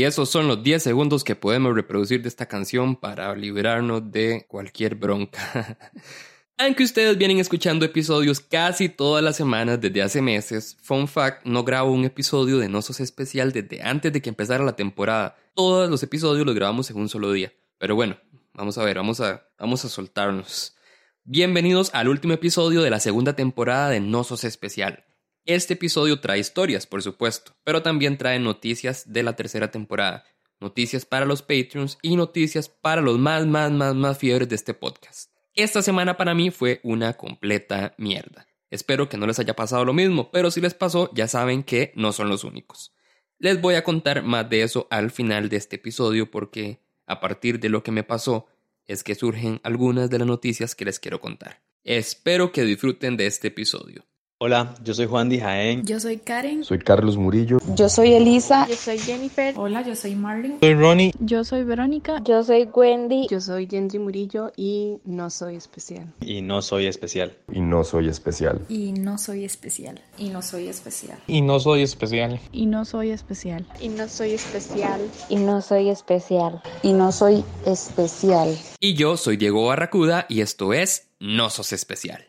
Y esos son los 10 segundos que podemos reproducir de esta canción para liberarnos de cualquier bronca. Aunque ustedes vienen escuchando episodios casi todas las semanas desde hace meses, Fun Fact no grabo un episodio de Nosos especial desde antes de que empezara la temporada. Todos los episodios los grabamos en un solo día. Pero bueno, vamos a ver, vamos a, vamos a soltarnos. Bienvenidos al último episodio de la segunda temporada de Nosos especial. Este episodio trae historias, por supuesto, pero también trae noticias de la tercera temporada, noticias para los Patreons y noticias para los más, más, más, más fiebres de este podcast. Esta semana para mí fue una completa mierda. Espero que no les haya pasado lo mismo, pero si les pasó ya saben que no son los únicos. Les voy a contar más de eso al final de este episodio porque a partir de lo que me pasó es que surgen algunas de las noticias que les quiero contar. Espero que disfruten de este episodio. Hola, yo soy Juan Di Jaén. Yo soy Karen. Soy Carlos Murillo. Yo soy Elisa. Yo soy Jennifer. Hola, yo soy Marlene. Soy Ronnie. Yo soy Verónica. Yo soy Wendy. Yo soy Gendry Murillo y no soy especial. Y no soy especial. Y no soy especial. Y no soy especial. Y no soy especial. Y no soy especial. Y no soy especial. Y no soy especial. Y no soy especial. Y no soy especial. Y yo soy Diego Barracuda y esto es No Sos Especial.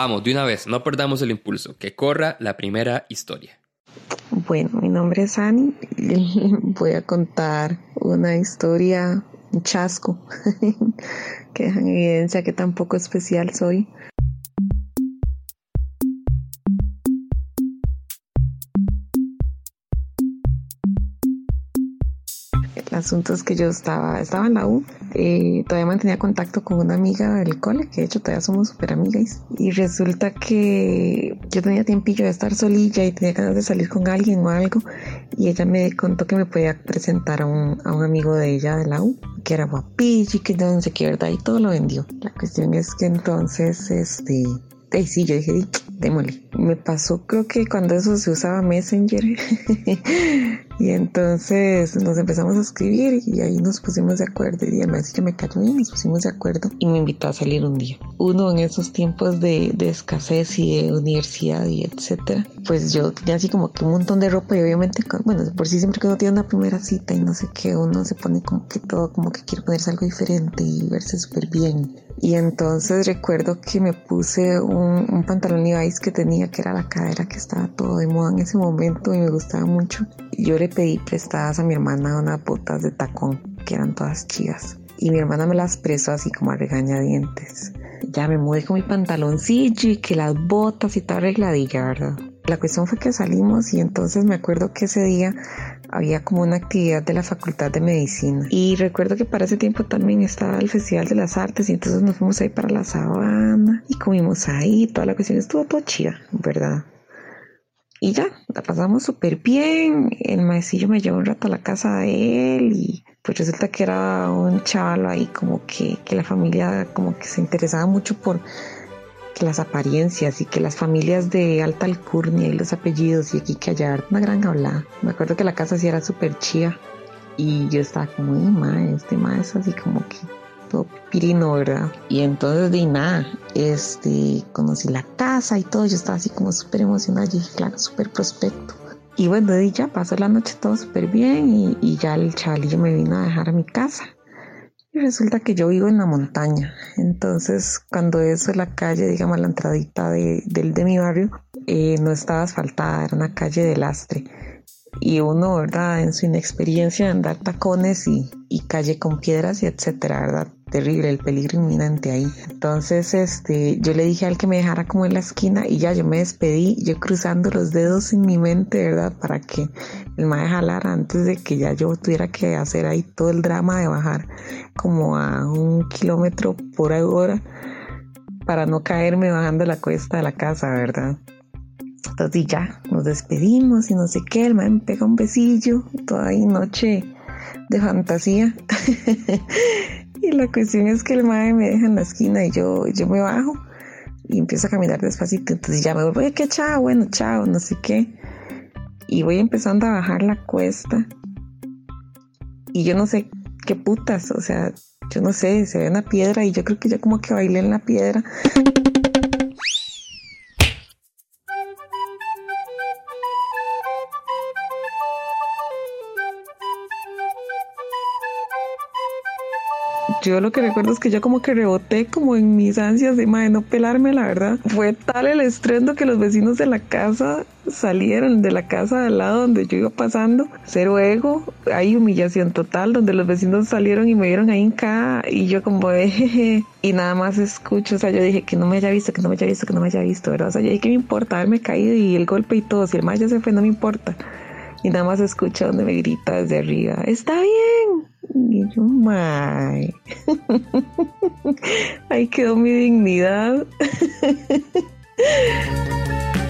Vamos, de una vez, no perdamos el impulso, que corra la primera historia. Bueno, mi nombre es Ani y voy a contar una historia, un chasco, que deja en evidencia que tampoco especial soy. El asunto es que yo estaba, estaba en la U, eh, todavía mantenía contacto con una amiga del cole, que de hecho todavía somos súper amigas, y resulta que yo tenía tiempillo de estar solilla y tenía ganas de salir con alguien o algo, y ella me contó que me podía presentar a un, a un amigo de ella de la U, que era guapillo y que no sé qué, ¿verdad? Y todo lo vendió. La cuestión es que entonces, este, y sí, yo dije, démosle. Me pasó, creo que cuando eso se usaba Messenger. y entonces nos empezamos a escribir y ahí nos pusimos de acuerdo. Y además que me cayó bien, nos pusimos de acuerdo y me invitó a salir un día. Uno en esos tiempos de, de escasez y de universidad y etcétera. Pues yo tenía así como que un montón de ropa y obviamente, bueno, por sí siempre que uno tiene una primera cita y no sé qué, uno se pone como que todo, como que quiere ponerse algo diferente y verse súper bien. Y entonces recuerdo que me puse un, un pantalón Levi's que tenía, que era la cadera que estaba todo de moda en ese momento y me gustaba mucho. Yo le pedí prestadas a mi hermana unas botas de tacón, que eran todas chidas. Y mi hermana me las prestó así como a regañadientes. Ya me mudé con mi pantaloncillo y que las botas y todo arregladilla, ¿verdad? La cuestión fue que salimos y entonces me acuerdo que ese día había como una actividad de la Facultad de Medicina. Y recuerdo que para ese tiempo también estaba el Festival de las Artes y entonces nos fuimos ahí para la sabana y comimos ahí. Toda la cuestión estuvo todo chida, ¿verdad? Y ya, la pasamos súper bien. El maecillo me llevó un rato a la casa de él y pues resulta que era un chaval ahí como que, que la familia como que se interesaba mucho por las apariencias y que las familias de alta alcurnia y los apellidos y aquí que allá, una gran hablada. Me acuerdo que la casa sí era súper chía y yo estaba como, eh, ma, este ma así como que todo pirino, ¿verdad? Y entonces de nada, este, conocí la casa y todo, yo estaba así como súper emocionada y dije, claro, súper prospecto. Y bueno, de ya pasó la noche todo súper bien y, y ya el chavalillo me vino a dejar a mi casa. Y resulta que yo vivo en la montaña, entonces cuando eso es la calle, digamos la entradita de, del de mi barrio, eh, no estaba asfaltada, era una calle de lastre. Y uno, ¿verdad? En su inexperiencia de andar tacones y, y calle con piedras y etcétera, ¿verdad? Terrible, el peligro inminente ahí. Entonces, este, yo le dije al que me dejara como en la esquina y ya yo me despedí, yo cruzando los dedos en mi mente, ¿verdad? Para que el mae jalara antes de que ya yo tuviera que hacer ahí todo el drama de bajar como a un kilómetro por hora para no caerme bajando la cuesta de la casa, ¿verdad? Entonces ya nos despedimos y no sé qué, el me pega un besillo, toda ahí noche de fantasía. y la cuestión es que el mae me deja en la esquina y yo, yo me bajo y empiezo a caminar despacito. Entonces ya me voy, que chao, bueno, chao, no sé qué. Y voy empezando a bajar la cuesta. Y yo no sé qué putas, o sea, yo no sé, se ve una piedra y yo creo que yo como que bailé en la piedra. Yo lo que recuerdo es que yo como que reboté como en mis ansias de, de no pelarme, la verdad. Fue tal el estrendo que los vecinos de la casa salieron de la casa al lado donde yo iba pasando. Cero ego, hay humillación total, donde los vecinos salieron y me vieron ahí en cada y yo como de jeje, y nada más escucho, o sea, yo dije que no me haya visto, que no me haya visto, que no me haya visto, ¿verdad? O sea, yo dije que me importa haberme caído y el golpe y todo, si el mal ya se fue, no me importa. Y nada más escucho donde me grita desde arriba, está bien. Y yo, my. Ahí quedó mi dignidad.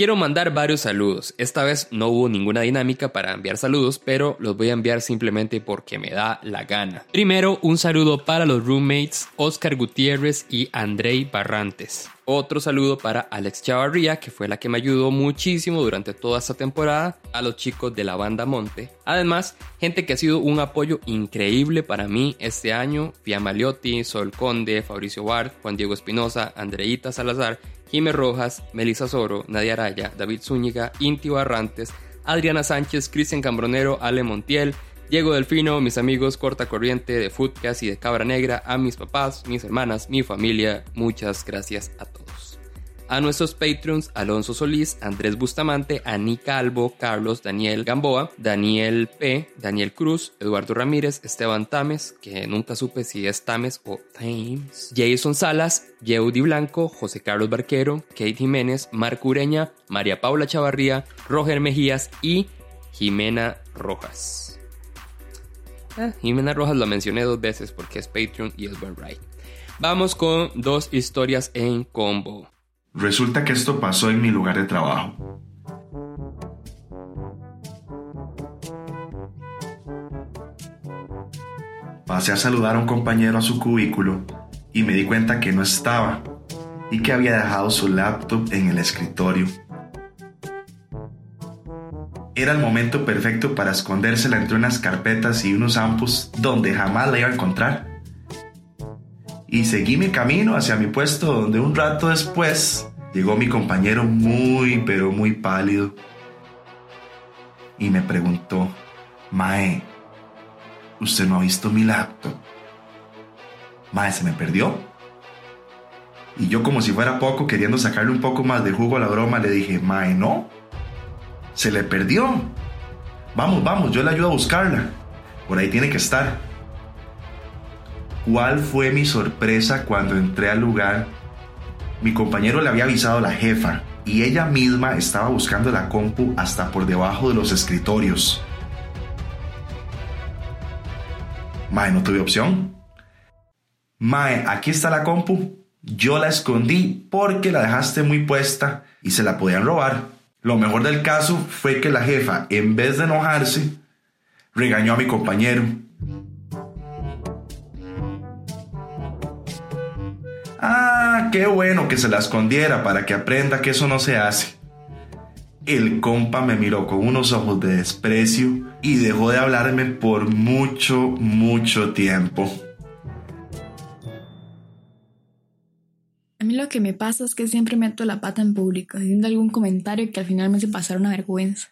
Quiero mandar varios saludos. Esta vez no hubo ninguna dinámica para enviar saludos, pero los voy a enviar simplemente porque me da la gana. Primero, un saludo para los roommates Oscar Gutiérrez y Andrei Barrantes. Otro saludo para Alex Chavarría, que fue la que me ayudó muchísimo durante toda esta temporada, a los chicos de la banda Monte. Además, gente que ha sido un apoyo increíble para mí este año, Pia Maliotti, Sol Conde, Fabricio Bart, Juan Diego Espinosa, Andreita Salazar, Jimé Rojas, Melissa Soro, Nadia Araya, David Zúñiga, Inti Barrantes, Adriana Sánchez, Cristian Cambronero, Ale Montiel, Diego Delfino, mis amigos Corta Corriente de Foodcast y de Cabra Negra, a mis papás, mis hermanas, mi familia, muchas gracias a todos a nuestros Patreons Alonso Solís, Andrés Bustamante, Ani Calvo, Carlos, Daniel Gamboa, Daniel P, Daniel Cruz, Eduardo Ramírez, Esteban Tames, que nunca supe si es Tames o Thames, Jason Salas, Yeudi Blanco, José Carlos Barquero, Kate Jiménez, Marco Ureña, María Paula Chavarría, Roger Mejías y Jimena Rojas. Ah, Jimena Rojas lo mencioné dos veces porque es Patreon y es buen right. Vamos con dos historias en combo. Resulta que esto pasó en mi lugar de trabajo. Pasé a saludar a un compañero a su cubículo y me di cuenta que no estaba y que había dejado su laptop en el escritorio. Era el momento perfecto para escondérsela entre unas carpetas y unos ampus donde jamás la iba a encontrar y seguí mi camino hacia mi puesto donde un rato después llegó mi compañero muy pero muy pálido y me preguntó, Mae, ¿usted no ha visto mi laptop? Mae, ¿se me perdió? Y yo como si fuera poco, queriendo sacarle un poco más de jugo a la broma, le dije, Mae, no, se le perdió. Vamos, vamos, yo le ayudo a buscarla. Por ahí tiene que estar. ¿Cuál fue mi sorpresa cuando entré al lugar? Mi compañero le había avisado a la jefa y ella misma estaba buscando la compu hasta por debajo de los escritorios. Mae, no tuve opción. Mae, aquí está la compu. Yo la escondí porque la dejaste muy puesta y se la podían robar. Lo mejor del caso fue que la jefa, en vez de enojarse, regañó a mi compañero. Ah, qué bueno que se la escondiera para que aprenda que eso no se hace. El compa me miró con unos ojos de desprecio y dejó de hablarme por mucho, mucho tiempo. A mí lo que me pasa es que siempre meto la pata en público, haciendo algún comentario que al final me hace pasar una vergüenza.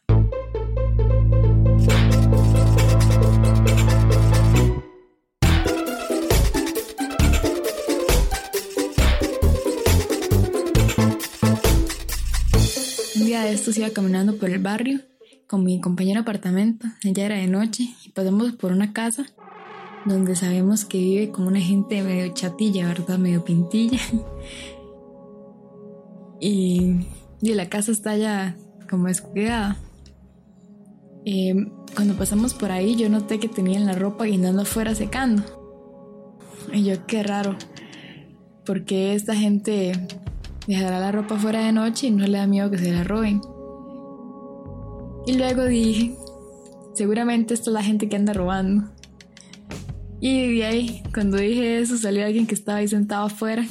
Estos iba caminando por el barrio con mi compañero apartamento. Ella era de noche y pasamos por una casa donde sabemos que vive como una gente medio chatilla, ¿verdad? Medio pintilla. Y, y la casa está ya como descuidada. Eh, cuando pasamos por ahí yo noté que tenían la ropa guindando afuera secando. Y yo, qué raro. Porque esta gente dejará la ropa fuera de noche y no le da miedo que se la roben? Y luego dije, seguramente esta es la gente que anda robando. Y de ahí, cuando dije eso, salió alguien que estaba ahí sentado afuera.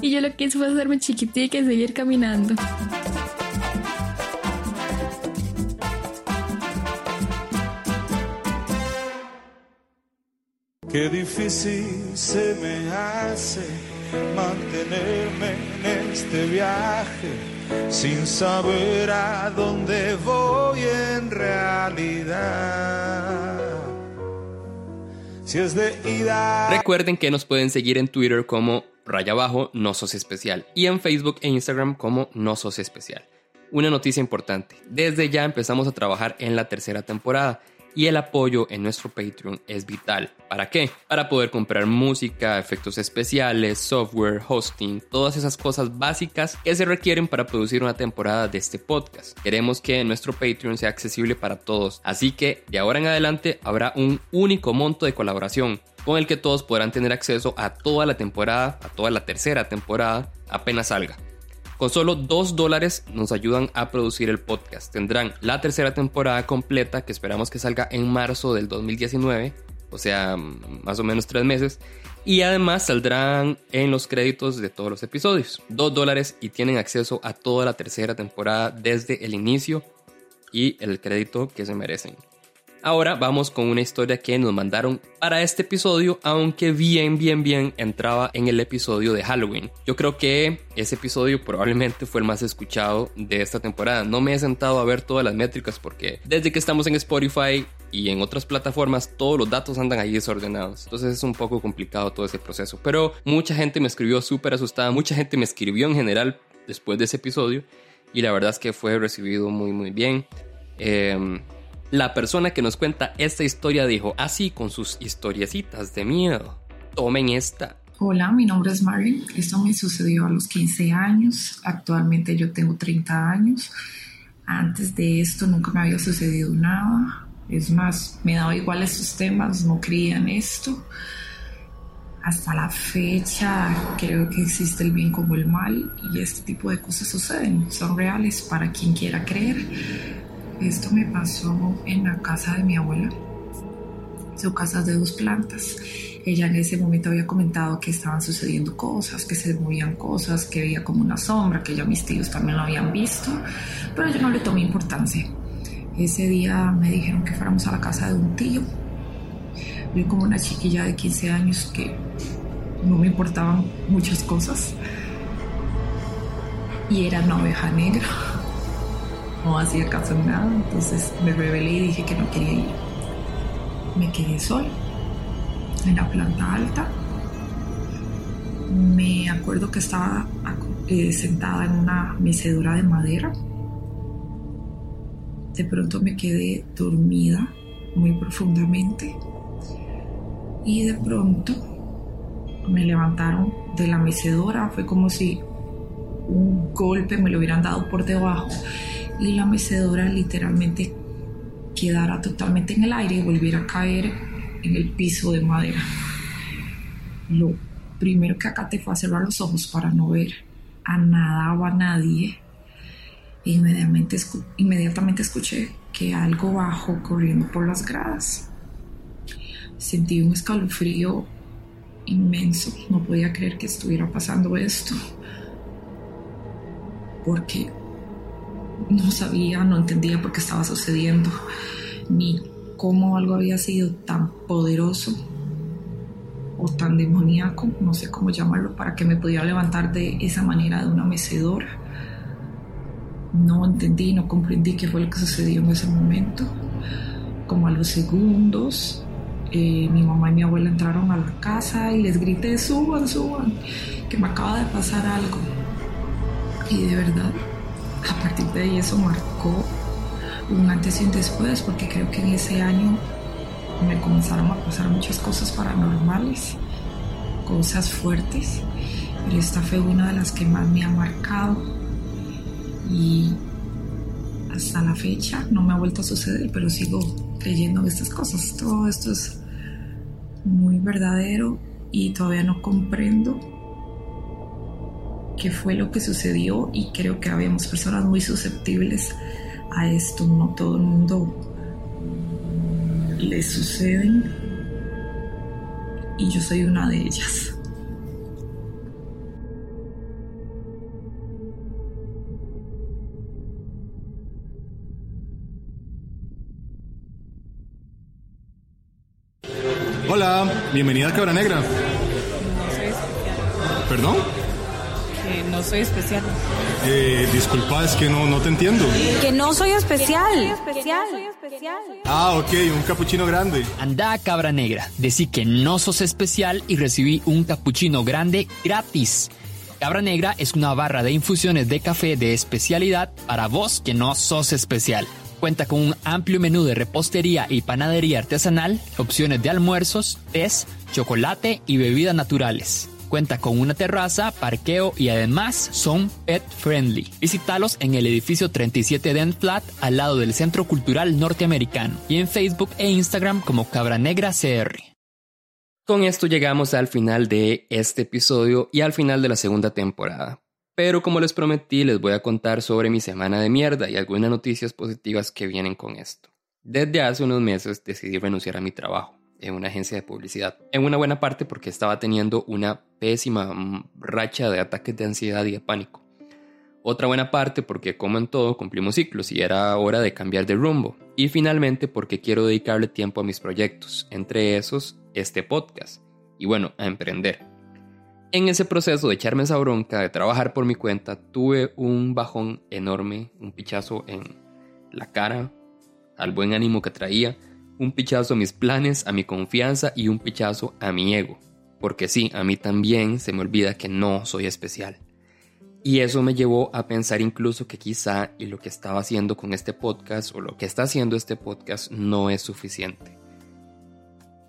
Y yo lo que hice fue hacerme chiquitica y seguir caminando. Qué difícil se me hace mantenerme en este viaje sin saber a dónde voy en realidad. Si es de ida. Recuerden que nos pueden seguir en Twitter como raya abajo no sos especial y en Facebook e Instagram como no sos especial. Una noticia importante, desde ya empezamos a trabajar en la tercera temporada y el apoyo en nuestro Patreon es vital. ¿Para qué? Para poder comprar música, efectos especiales, software, hosting, todas esas cosas básicas que se requieren para producir una temporada de este podcast. Queremos que nuestro Patreon sea accesible para todos, así que de ahora en adelante habrá un único monto de colaboración con el que todos podrán tener acceso a toda la temporada, a toda la tercera temporada, apenas salga. Con solo 2 dólares nos ayudan a producir el podcast. Tendrán la tercera temporada completa que esperamos que salga en marzo del 2019, o sea, más o menos 3 meses. Y además saldrán en los créditos de todos los episodios. 2 dólares y tienen acceso a toda la tercera temporada desde el inicio y el crédito que se merecen. Ahora vamos con una historia que nos mandaron para este episodio, aunque bien, bien, bien entraba en el episodio de Halloween. Yo creo que ese episodio probablemente fue el más escuchado de esta temporada. No me he sentado a ver todas las métricas porque desde que estamos en Spotify y en otras plataformas todos los datos andan ahí desordenados. Entonces es un poco complicado todo ese proceso. Pero mucha gente me escribió súper asustada, mucha gente me escribió en general después de ese episodio y la verdad es que fue recibido muy, muy bien. Eh, la persona que nos cuenta esta historia dijo así con sus historiecitas de miedo. Tomen esta. Hola, mi nombre es Marilyn. Esto me sucedió a los 15 años. Actualmente yo tengo 30 años. Antes de esto nunca me había sucedido nada. Es más, me daba igual estos temas, no creía en esto. Hasta la fecha creo que existe el bien como el mal y este tipo de cosas suceden, son reales para quien quiera creer esto me pasó en la casa de mi abuela. Su casa de dos plantas. Ella en ese momento había comentado que estaban sucediendo cosas, que se movían cosas, que veía como una sombra, que ya mis tíos también lo habían visto, pero yo no le tomé importancia. Ese día me dijeron que fuéramos a la casa de un tío. Yo como una chiquilla de 15 años que no me importaban muchas cosas. Y era una oveja negra no hacía caso en nada, entonces me rebelé y dije que no quería ir. Me quedé sola en la planta alta. Me acuerdo que estaba eh, sentada en una mecedora de madera. De pronto me quedé dormida muy profundamente y de pronto me levantaron de la mecedora. Fue como si un golpe me lo hubieran dado por debajo y la mecedora literalmente quedara totalmente en el aire y volviera a caer en el piso de madera. Lo primero que acaté fue cerrar los ojos para no ver a nada o a nadie. Inmediatamente escuché que algo bajó corriendo por las gradas. Sentí un escalofrío inmenso. No podía creer que estuviera pasando esto. Porque no sabía, no entendía por qué estaba sucediendo, ni cómo algo había sido tan poderoso o tan demoníaco, no sé cómo llamarlo, para que me pudiera levantar de esa manera de una mecedora. No entendí, no comprendí qué fue lo que sucedió en ese momento. Como a los segundos eh, mi mamá y mi abuela entraron a la casa y les grité, suban, suban, que me acaba de pasar algo. Y de verdad, a partir de ahí eso marcó un antes y un después, porque creo que en ese año me comenzaron a pasar muchas cosas paranormales, cosas fuertes, pero esta fue una de las que más me ha marcado y hasta la fecha no me ha vuelto a suceder, pero sigo creyendo en estas cosas. Todo esto es muy verdadero y todavía no comprendo qué fue lo que sucedió y creo que habíamos personas muy susceptibles a esto. No todo el mundo le suceden y yo soy una de ellas. Hola, bienvenida a Cabra Negra. No soy especial. ¿Perdón? Que no soy especial. Eh, disculpa, es que no, no te entiendo. Que no soy especial. Ah, ok, un capuchino grande. Anda, cabra negra. Decí que no sos especial y recibí un capuchino grande gratis. Cabra Negra es una barra de infusiones de café de especialidad para vos que no sos especial. Cuenta con un amplio menú de repostería y panadería artesanal, opciones de almuerzos, tés, chocolate y bebidas naturales. Cuenta con una terraza, parqueo y además son pet friendly. Visítalos en el edificio 37 Dent Flat al lado del Centro Cultural Norteamericano y en Facebook e Instagram como Cabra Negra CR. Con esto llegamos al final de este episodio y al final de la segunda temporada. Pero como les prometí, les voy a contar sobre mi semana de mierda y algunas noticias positivas que vienen con esto. Desde hace unos meses decidí renunciar a mi trabajo en una agencia de publicidad. En una buena parte porque estaba teniendo una pésima mm, racha de ataques de ansiedad y de pánico. Otra buena parte porque como en todo cumplimos ciclos y era hora de cambiar de rumbo. Y finalmente porque quiero dedicarle tiempo a mis proyectos, entre esos este podcast. Y bueno, a emprender. En ese proceso de echarme esa bronca, de trabajar por mi cuenta, tuve un bajón enorme, un pichazo en la cara, al buen ánimo que traía, un pichazo a mis planes, a mi confianza y un pichazo a mi ego. Porque sí, a mí también se me olvida que no soy especial. Y eso me llevó a pensar incluso que quizá y lo que estaba haciendo con este podcast o lo que está haciendo este podcast no es suficiente.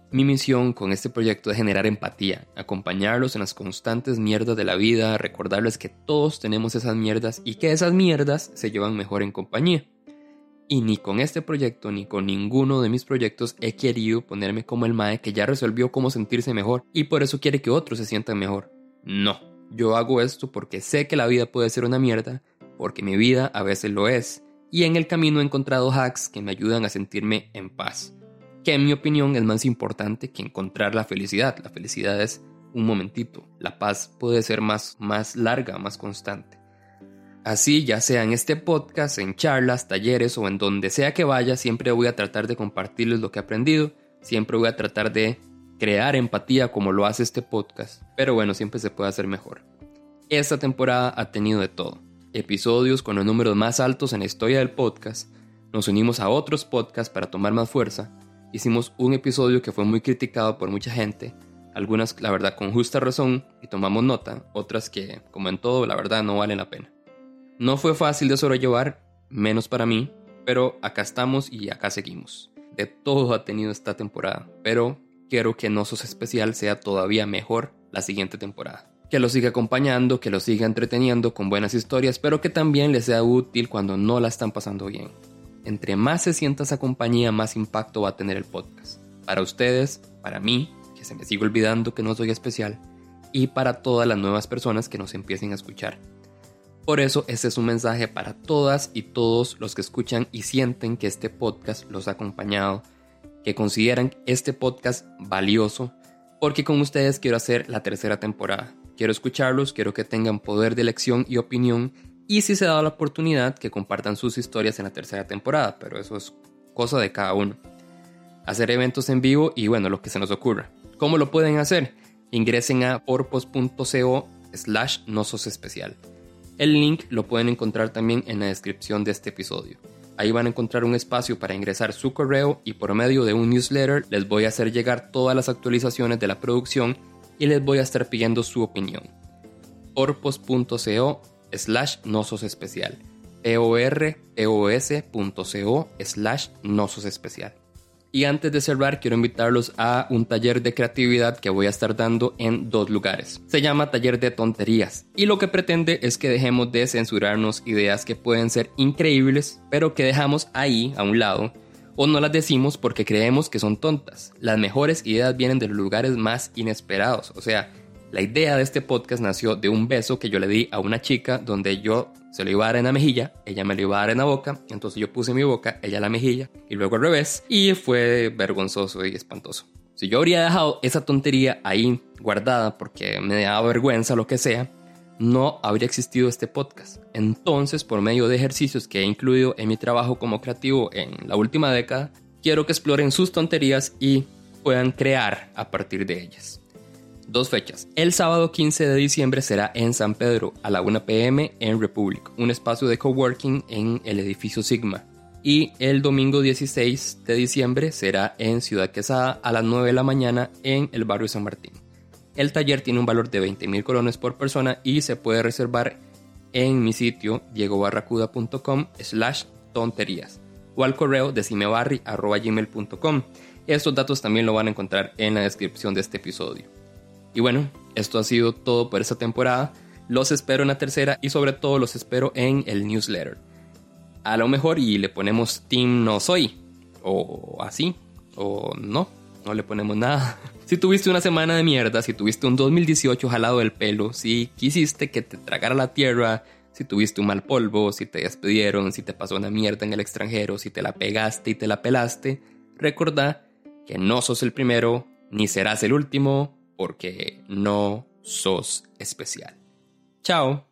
Mi misión con este proyecto es generar empatía, acompañarlos en las constantes mierdas de la vida, recordarles que todos tenemos esas mierdas y que esas mierdas se llevan mejor en compañía. Y ni con este proyecto ni con ninguno de mis proyectos he querido ponerme como el mae que ya resolvió cómo sentirse mejor y por eso quiere que otros se sientan mejor. No, yo hago esto porque sé que la vida puede ser una mierda, porque mi vida a veces lo es, y en el camino he encontrado hacks que me ayudan a sentirme en paz que en mi opinión es más importante que encontrar la felicidad. La felicidad es un momentito, la paz puede ser más, más larga, más constante. Así, ya sea en este podcast, en charlas, talleres o en donde sea que vaya, siempre voy a tratar de compartirles lo que he aprendido, siempre voy a tratar de crear empatía como lo hace este podcast, pero bueno, siempre se puede hacer mejor. Esta temporada ha tenido de todo. Episodios con los números más altos en la historia del podcast, nos unimos a otros podcasts para tomar más fuerza, hicimos un episodio que fue muy criticado por mucha gente, algunas la verdad con justa razón y tomamos nota, otras que, como en todo, la verdad no valen la pena. No fue fácil de sobrellevar, menos para mí, pero acá estamos y acá seguimos. De todo ha tenido esta temporada, pero quiero que No Especial sea todavía mejor la siguiente temporada. Que lo siga acompañando, que lo siga entreteniendo con buenas historias, pero que también les sea útil cuando no la están pasando bien entre más se sienta esa compañía, más impacto va a tener el podcast. Para ustedes, para mí, que se me sigue olvidando que no soy especial, y para todas las nuevas personas que nos empiecen a escuchar. Por eso este es un mensaje para todas y todos los que escuchan y sienten que este podcast los ha acompañado, que consideran este podcast valioso, porque con ustedes quiero hacer la tercera temporada. Quiero escucharlos, quiero que tengan poder de elección y opinión y si se da la oportunidad que compartan sus historias en la tercera temporada, pero eso es cosa de cada uno. Hacer eventos en vivo y bueno, lo que se nos ocurra. ¿Cómo lo pueden hacer? Ingresen a porpos.co slash nosos especial. El link lo pueden encontrar también en la descripción de este episodio. Ahí van a encontrar un espacio para ingresar su correo y por medio de un newsletter les voy a hacer llegar todas las actualizaciones de la producción y les voy a estar pidiendo su opinión. orpos.co slash nosos especial. porpos.co slash nosos especial. Y antes de cerrar, quiero invitarlos a un taller de creatividad que voy a estar dando en dos lugares. Se llama Taller de Tonterías y lo que pretende es que dejemos de censurarnos ideas que pueden ser increíbles, pero que dejamos ahí a un lado o no las decimos porque creemos que son tontas. Las mejores ideas vienen de los lugares más inesperados, o sea, la idea de este podcast nació de un beso que yo le di a una chica donde yo se lo iba a dar en la mejilla, ella me lo iba a dar en la boca, entonces yo puse mi boca, ella la mejilla y luego al revés y fue vergonzoso y espantoso. Si yo habría dejado esa tontería ahí guardada porque me daba vergüenza lo que sea, no habría existido este podcast. Entonces, por medio de ejercicios que he incluido en mi trabajo como creativo en la última década, quiero que exploren sus tonterías y puedan crear a partir de ellas. Dos fechas. El sábado 15 de diciembre será en San Pedro a la 1 pm en Republic, un espacio de coworking en el edificio Sigma. Y el domingo 16 de diciembre será en Ciudad Quesada a las 9 de la mañana en el barrio San Martín. El taller tiene un valor de 20 mil colones por persona y se puede reservar en mi sitio diegobarracuda.com slash tonterías o al correo decimebarri.gmail.com. Estos datos también lo van a encontrar en la descripción de este episodio. Y bueno, esto ha sido todo por esta temporada. Los espero en la tercera y sobre todo los espero en el newsletter. A lo mejor y le ponemos Team No Soy. O así. O no. No le ponemos nada. Si tuviste una semana de mierda, si tuviste un 2018 jalado del pelo, si quisiste que te tragara la tierra, si tuviste un mal polvo, si te despidieron, si te pasó una mierda en el extranjero, si te la pegaste y te la pelaste, recordá que no sos el primero, ni serás el último, porque no sos especial. Chao.